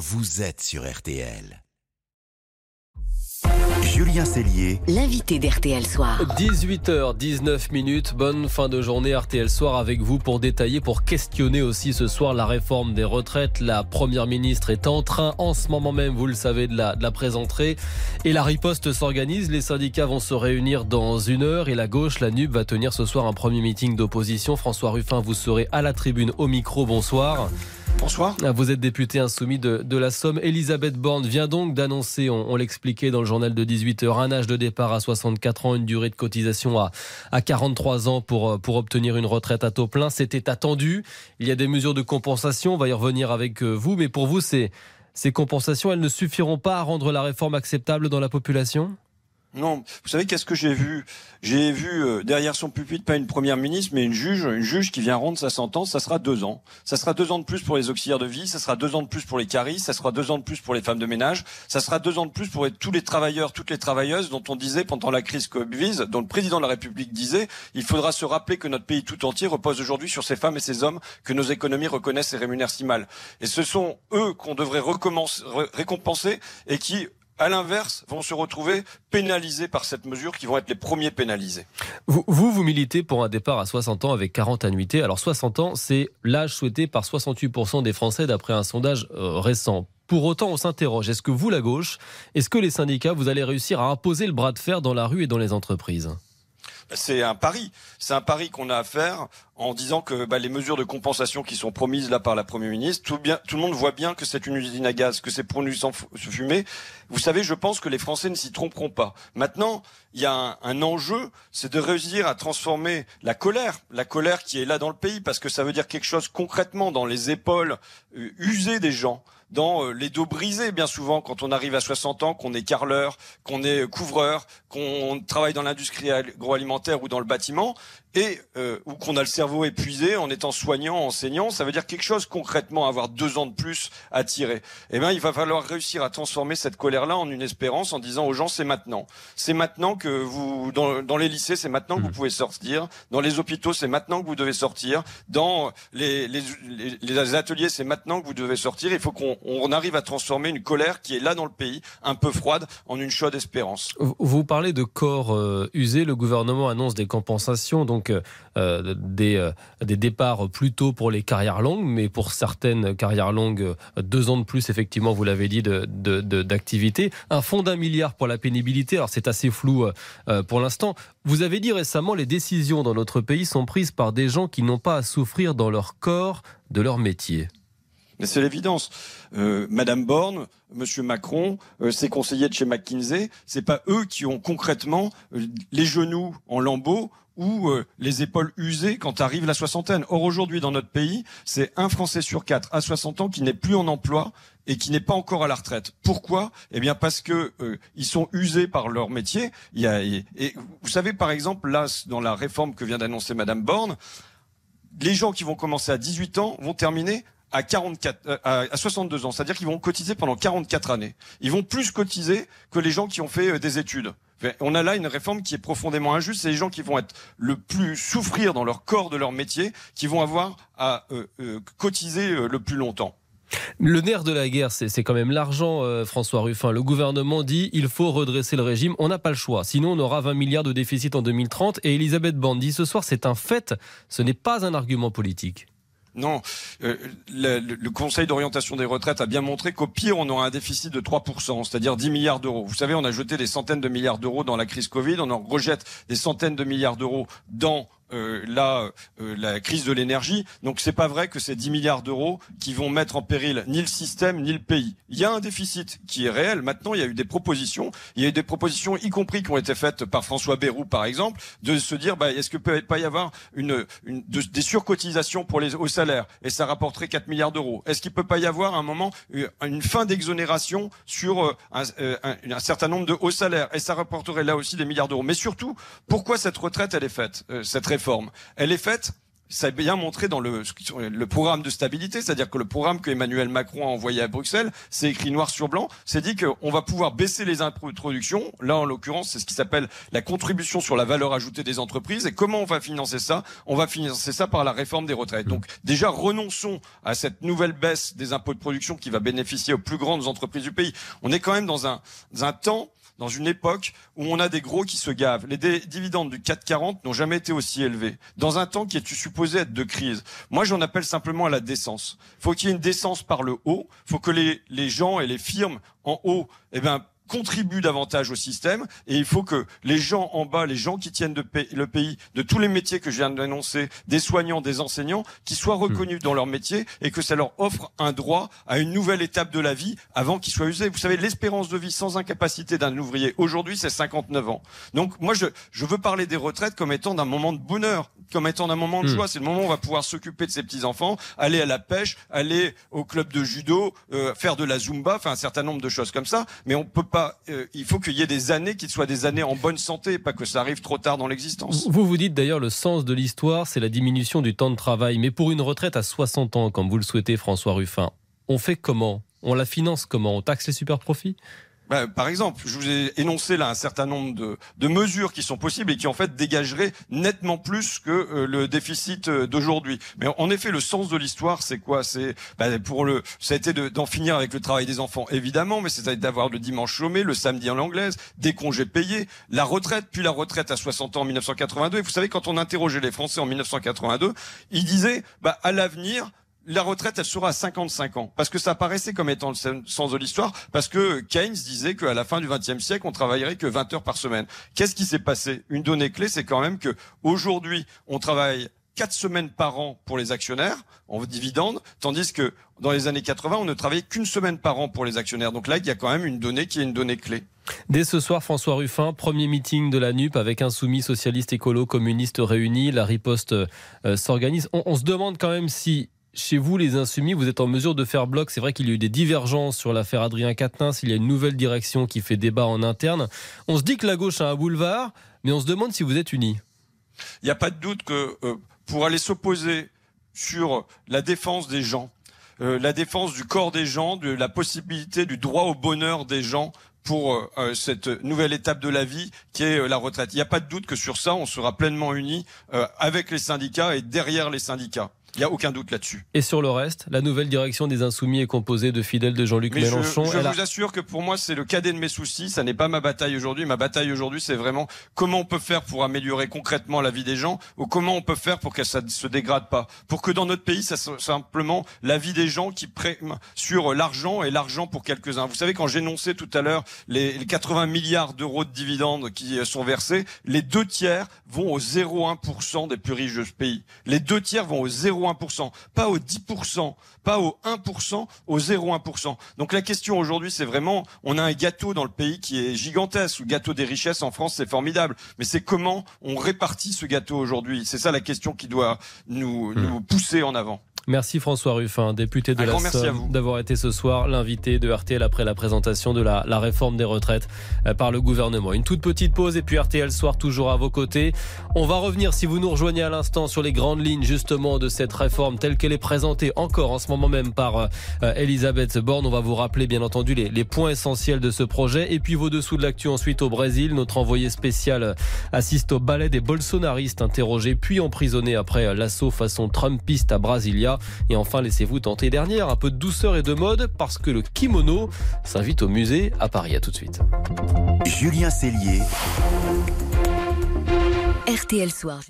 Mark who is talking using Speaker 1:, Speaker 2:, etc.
Speaker 1: vous êtes sur RTL. Julien Cellier,
Speaker 2: l'invité d'RTL Soir.
Speaker 3: 18h19 minutes, bonne fin de journée RTL Soir avec vous pour détailler, pour questionner aussi ce soir la réforme des retraites. La première ministre est en train en ce moment même, vous le savez, de la, de la présenter. Et la riposte s'organise, les syndicats vont se réunir dans une heure et la gauche, la NUB, va tenir ce soir un premier meeting d'opposition. François Ruffin, vous serez à la tribune au micro, bonsoir.
Speaker 4: Bonsoir.
Speaker 3: Vous êtes député insoumis de, de la Somme. Elisabeth Borne vient donc d'annoncer, on, on l'expliquait dans le journal de 18h, un âge de départ à 64 ans, une durée de cotisation à, à 43 ans pour, pour obtenir une retraite à taux plein. C'était attendu. Il y a des mesures de compensation. On va y revenir avec euh, vous. Mais pour vous, ces, ces compensations, elles ne suffiront pas à rendre la réforme acceptable dans la population?
Speaker 4: Non, vous savez qu'est-ce que j'ai vu? J'ai vu euh, derrière son pupitre pas une première ministre, mais une juge, une juge qui vient rendre sa sentence. Ça sera deux ans. Ça sera deux ans de plus pour les auxiliaires de vie. Ça sera deux ans de plus pour les caristes. Ça sera deux ans de plus pour les femmes de ménage. Ça sera deux ans de plus pour tous les travailleurs, toutes les travailleuses dont on disait pendant la crise Covid, dont le président de la République disait, il faudra se rappeler que notre pays tout entier repose aujourd'hui sur ces femmes et ces hommes que nos économies reconnaissent et rémunèrent si mal. Et ce sont eux qu'on devrait récompenser et qui à l'inverse, vont se retrouver pénalisés par cette mesure, qui vont être les premiers pénalisés.
Speaker 3: Vous, vous, vous militez pour un départ à 60 ans avec 40 annuités. Alors 60 ans, c'est l'âge souhaité par 68% des Français d'après un sondage euh, récent. Pour autant, on s'interroge, est-ce que vous, la gauche, est-ce que les syndicats, vous allez réussir à imposer le bras de fer dans la rue et dans les entreprises?
Speaker 4: C'est un pari. C'est un pari qu'on a à faire en disant que bah, les mesures de compensation qui sont promises là par la Première ministre, tout, le monde voit bien que c'est une usine à gaz, que c'est pour nous sans fumer. Vous savez, je pense que les Français ne s'y tromperont pas. Maintenant, il y a un, enjeu, c'est de réussir à transformer la colère, la colère qui est là dans le pays, parce que ça veut dire quelque chose concrètement dans les épaules euh, usées des gens dans euh, les dos brisés bien souvent quand on arrive à 60 ans, qu'on est carleur, qu'on est couvreur, qu'on travaille dans l'industrie agroalimentaire ou dans le bâtiment et euh, ou qu'on a le cerveau épuisé en étant soignant, enseignant, ça veut dire quelque chose concrètement, avoir deux ans de plus à tirer. Eh bien, il va falloir réussir à transformer cette colère-là en une espérance, en disant aux gens c'est maintenant, c'est maintenant que vous dans, dans les lycées, c'est maintenant que vous mmh. pouvez sortir, dans les hôpitaux, c'est maintenant que vous devez sortir, dans les, les, les, les ateliers, c'est maintenant que vous devez sortir. Il faut qu'on on arrive à transformer une colère qui est là dans le pays, un peu froide, en une chaude espérance.
Speaker 3: Vous parlez de corps euh, usés. Le gouvernement annonce des compensations, donc euh, euh, des, des départs plus tôt pour les carrières longues, mais pour certaines carrières longues, deux ans de plus, effectivement, vous l'avez dit, d'activité. De, un fonds d'un milliard pour la pénibilité. Alors c'est assez flou pour l'instant. Vous avez dit récemment, les décisions dans notre pays sont prises par des gens qui n'ont pas à souffrir dans leur corps de leur métier.
Speaker 4: C'est l'évidence. Euh, Madame Borne, Monsieur Macron, euh, ses conseillers de chez McKinsey, c'est pas eux qui ont concrètement euh, les genoux en lambeaux ou euh, les épaules usées quand arrive la soixantaine. Or aujourd'hui dans notre pays, c'est un Français sur quatre à 60 ans qui n'est plus en emploi et qui n'est pas encore à la retraite. Pourquoi? Eh bien parce que euh, ils sont usés par leur métier. Il y a, et, et, vous savez par exemple là dans la réforme que vient d'annoncer Madame Borne, les gens qui vont commencer à 18 ans vont terminer à 44, euh, à 62 ans. C'est-à-dire qu'ils vont cotiser pendant 44 années. Ils vont plus cotiser que les gens qui ont fait euh, des études. On a là une réforme qui est profondément injuste. C'est les gens qui vont être le plus souffrir dans leur corps de leur métier, qui vont avoir à euh, cotiser le plus longtemps.
Speaker 3: Le nerf de la guerre, c'est quand même l'argent, François Ruffin. Le gouvernement dit il faut redresser le régime. On n'a pas le choix. Sinon, on aura 20 milliards de déficit en 2030. Et Elisabeth Borne dit ce soir c'est un fait. Ce n'est pas un argument politique.
Speaker 4: Non, euh, le, Conseil d'orientation des retraites a bien montré qu'au pire, on aura un déficit de 3%, c'est-à-dire 10 milliards d'euros. Vous savez, on a jeté des centaines de milliards d'euros dans la crise Covid, on en rejette des centaines de milliards d'euros dans euh, la, euh, la crise de l'énergie. Donc c'est pas vrai que c'est 10 milliards d'euros qui vont mettre en péril ni le système ni le pays. Il y a un déficit qui est réel. Maintenant, il y a eu des propositions. Il y a eu des propositions, y compris qui ont été faites par François Bayrou, par exemple, de se dire bah, est-ce que peut pas y avoir une, une de, des surcotisations pour les hauts salaires et ça rapporterait 4 milliards d'euros. Est-ce qu'il peut pas y avoir un moment une fin d'exonération sur euh, un, un, un, certain nombre de hauts salaires? Et ça rapporterait là aussi des milliards d'euros. Mais surtout, pourquoi cette retraite elle est faite réforme? Elle est faite ça a bien montré dans le, programme de stabilité, c'est-à-dire que le programme que Emmanuel Macron a envoyé à Bruxelles, c'est écrit noir sur blanc, c'est dit qu'on va pouvoir baisser les introductions. Là, en l'occurrence, c'est ce qui s'appelle la contribution sur la valeur ajoutée des entreprises. Et comment on va financer ça? On va financer ça par la réforme des retraites. Donc déjà, renonçons à cette nouvelle baisse des impôts de production qui va bénéficier aux plus grandes entreprises du pays. On est quand même dans un temps dans une époque où on a des gros qui se gavent. Les dividendes du 440 n'ont jamais été aussi élevés. Dans un temps qui est supposé être de crise. Moi, j'en appelle simplement à la décence. Faut qu'il y ait une décence par le haut. Faut que les, gens et les firmes en haut, eh ben, contribuent davantage au système et il faut que les gens en bas, les gens qui tiennent le pays, de tous les métiers que je viens d'annoncer, des soignants, des enseignants, qui soient hmm. reconnus dans leur métier et que ça leur offre un droit à une nouvelle étape de la vie avant qu'ils soient usés. Vous savez, l'espérance de vie sans incapacité d'un ouvrier aujourd'hui, c'est 59 ans. Donc moi, je, je veux parler des retraites comme étant d'un moment de bonheur, comme étant d'un moment de hmm. joie. C'est le moment où on va pouvoir s'occuper de ses petits-enfants, aller à la pêche, aller au club de judo, euh, faire de la zumba, enfin un certain nombre de choses comme ça. Mais on peut pas euh, il faut qu'il y ait des années qui soient des années en bonne santé, pas que ça arrive trop tard dans l'existence.
Speaker 3: Vous vous dites d'ailleurs le sens de l'histoire, c'est la diminution du temps de travail. Mais pour une retraite à 60 ans, comme vous le souhaitez, François Ruffin, on fait comment? On la finance comment? On taxe les super profits
Speaker 4: bah, par exemple, je vous ai énoncé là un certain nombre de, de, mesures qui sont possibles et qui en fait dégageraient nettement plus que euh, le déficit euh, d'aujourd'hui. Mais en effet, le sens de l'histoire, c'est quoi? C'est bah, pour le, ça a été d'en finir avec le travail des enfants, évidemment, mais c'est d'avoir le dimanche chômé, le samedi en anglaise, des congés payés, la retraite, puis la retraite à 60 ans en 1982. Et vous savez, quand on interrogeait les Français en 1982, ils disaient, bah, à l'avenir, la retraite, elle sera à 55 ans. Parce que ça paraissait comme étant le sens de l'histoire, parce que Keynes disait qu'à la fin du XXe siècle, on travaillerait que 20 heures par semaine. Qu'est-ce qui s'est passé? Une donnée clé, c'est quand même que aujourd'hui, on travaille 4 semaines par an pour les actionnaires en dividendes, tandis que dans les années 80, on ne travaillait qu'une semaine par an pour les actionnaires. Donc là, il y a quand même une donnée qui est une donnée clé.
Speaker 3: Dès ce soir, François Ruffin, premier meeting de la NUP avec insoumis, socialistes, écolo, communistes réunis. La riposte euh, s'organise. on se demande quand même si chez vous, les insoumis, vous êtes en mesure de faire bloc. C'est vrai qu'il y a eu des divergences sur l'affaire Adrien Quatennens. Il y a une nouvelle direction qui fait débat en interne. On se dit que la gauche a un boulevard, mais on se demande si vous êtes unis.
Speaker 4: Il n'y a pas de doute que euh, pour aller s'opposer sur la défense des gens, euh, la défense du corps des gens, de la possibilité du droit au bonheur des gens pour euh, cette nouvelle étape de la vie qui est la retraite. Il n'y a pas de doute que sur ça, on sera pleinement unis avec les syndicats et derrière les syndicats. Il n'y a aucun doute là-dessus.
Speaker 3: Et sur le reste, la nouvelle direction des Insoumis est composée de fidèles de Jean-Luc Mélenchon.
Speaker 4: Je, vous assure que pour moi, c'est le cadet de mes soucis. Ça n'est pas ma bataille aujourd'hui. Ma bataille aujourd'hui, c'est vraiment comment on peut faire pour améliorer concrètement la vie des gens ou comment on peut faire pour que ça ne se dégrade pas. Pour que dans notre pays, ça soit simplement la vie des gens qui prennent sur l'argent et l'argent pour quelques-uns. Vous savez, quand j'énonçais tout à l'heure les 80 milliards d'euros de dividendes qui sont versés, les deux tiers vont au 0,1% des plus riches de ce pays. Les deux tiers vont au 0 0,1%, pas au 10%, pas au 1%, au 0,1%. Donc la question aujourd'hui, c'est vraiment, on a un gâteau dans le pays qui est gigantesque. Le gâteau des richesses en France, c'est formidable. Mais c'est comment on répartit ce gâteau aujourd'hui? C'est ça la question qui doit nous, nous hmm. pousser en avant.
Speaker 3: Merci François Ruffin, député de la Somme, d'avoir été ce soir l'invité de RTL après la présentation de la, réforme des retraites euh, par le gouvernement. Une toute petite pause et puis RTL Soir toujours à vos côtés. On va revenir, si vous nous rejoignez à l'instant, sur les grandes lignes justement de cette réforme telle qu'elle est présentée encore en ce moment même par euh, Elisabeth Borne. On va vous rappeler bien entendu les, les points essentiels de ce projet et puis vos dessous de l'actu ensuite au Brésil. Notre envoyé spécial assiste au ballet des bolsonaristes interrogés puis emprisonnés après l'assaut façon Trumpiste à Brasilia. Et enfin, laissez-vous tenter dernière, un peu de douceur et de mode parce que le kimono s'invite au musée à Paris. À tout de suite.
Speaker 1: Julien Cellier.
Speaker 2: RTL Soir.